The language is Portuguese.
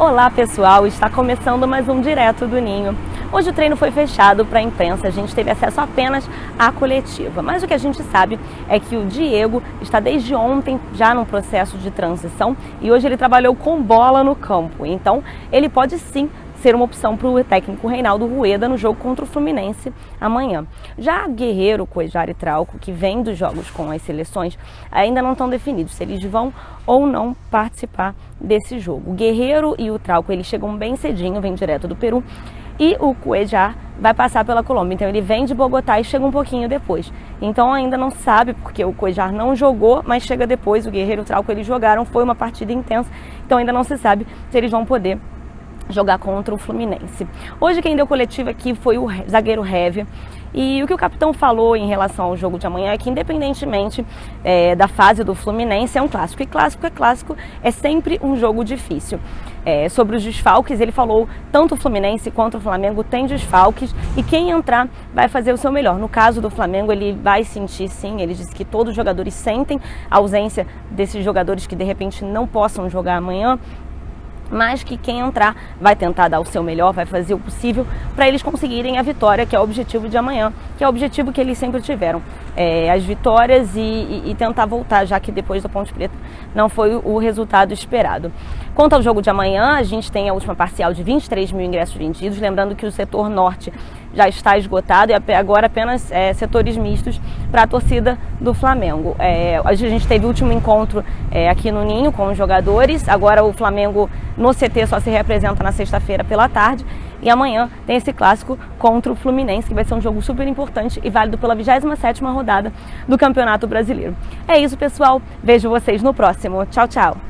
Olá pessoal, está começando mais um Direto do Ninho. Hoje o treino foi fechado para a imprensa, a gente teve acesso apenas à coletiva. Mas o que a gente sabe é que o Diego está desde ontem já num processo de transição e hoje ele trabalhou com bola no campo. Então ele pode sim ser uma opção para o técnico Reinaldo Rueda no jogo contra o Fluminense amanhã. Já Guerreiro, Coejar e Trauco, que vem dos jogos com as seleções, ainda não estão definidos se eles vão ou não participar desse jogo. O Guerreiro e o Trauco, eles chegam bem cedinho, vem direto do Peru, e o Cuejar vai passar pela Colômbia. Então ele vem de Bogotá e chega um pouquinho depois. Então ainda não sabe, porque o Cuejar não jogou, mas chega depois. O Guerreiro e o Trauco eles jogaram, foi uma partida intensa. Então ainda não se sabe se eles vão poder jogar contra o Fluminense. Hoje quem deu coletiva aqui foi o zagueiro Heavy. E o que o capitão falou em relação ao jogo de amanhã é que, independentemente é, da fase do Fluminense, é um clássico. E clássico é clássico, é sempre um jogo difícil. É, sobre os desfalques, ele falou tanto o Fluminense quanto o Flamengo tem desfalques e quem entrar vai fazer o seu melhor. No caso do Flamengo, ele vai sentir sim, ele disse que todos os jogadores sentem a ausência desses jogadores que de repente não possam jogar amanhã mas que quem entrar vai tentar dar o seu melhor, vai fazer o possível para eles conseguirem a vitória, que é o objetivo de amanhã, que é o objetivo que eles sempre tiveram. É, as vitórias e, e, e, tentar voltar, já que depois da Ponte Preta não foi o resultado esperado. Quanto ao jogo de amanhã, a gente tem a última parcial de 23 mil ingressos vendidos, lembrando que o setor norte já está esgotado e agora apenas é, setores mistos para a torcida do Flamengo. É, a gente teve o último encontro é, aqui no Ninho com os jogadores, agora o Flamengo no CT só se representa na sexta-feira pela tarde e amanhã tem esse clássico contra o Fluminense, que vai ser um jogo super importante e válido pela 27ª rodada do Campeonato Brasileiro. É isso, pessoal. Vejo vocês no próximo. Tchau, tchau.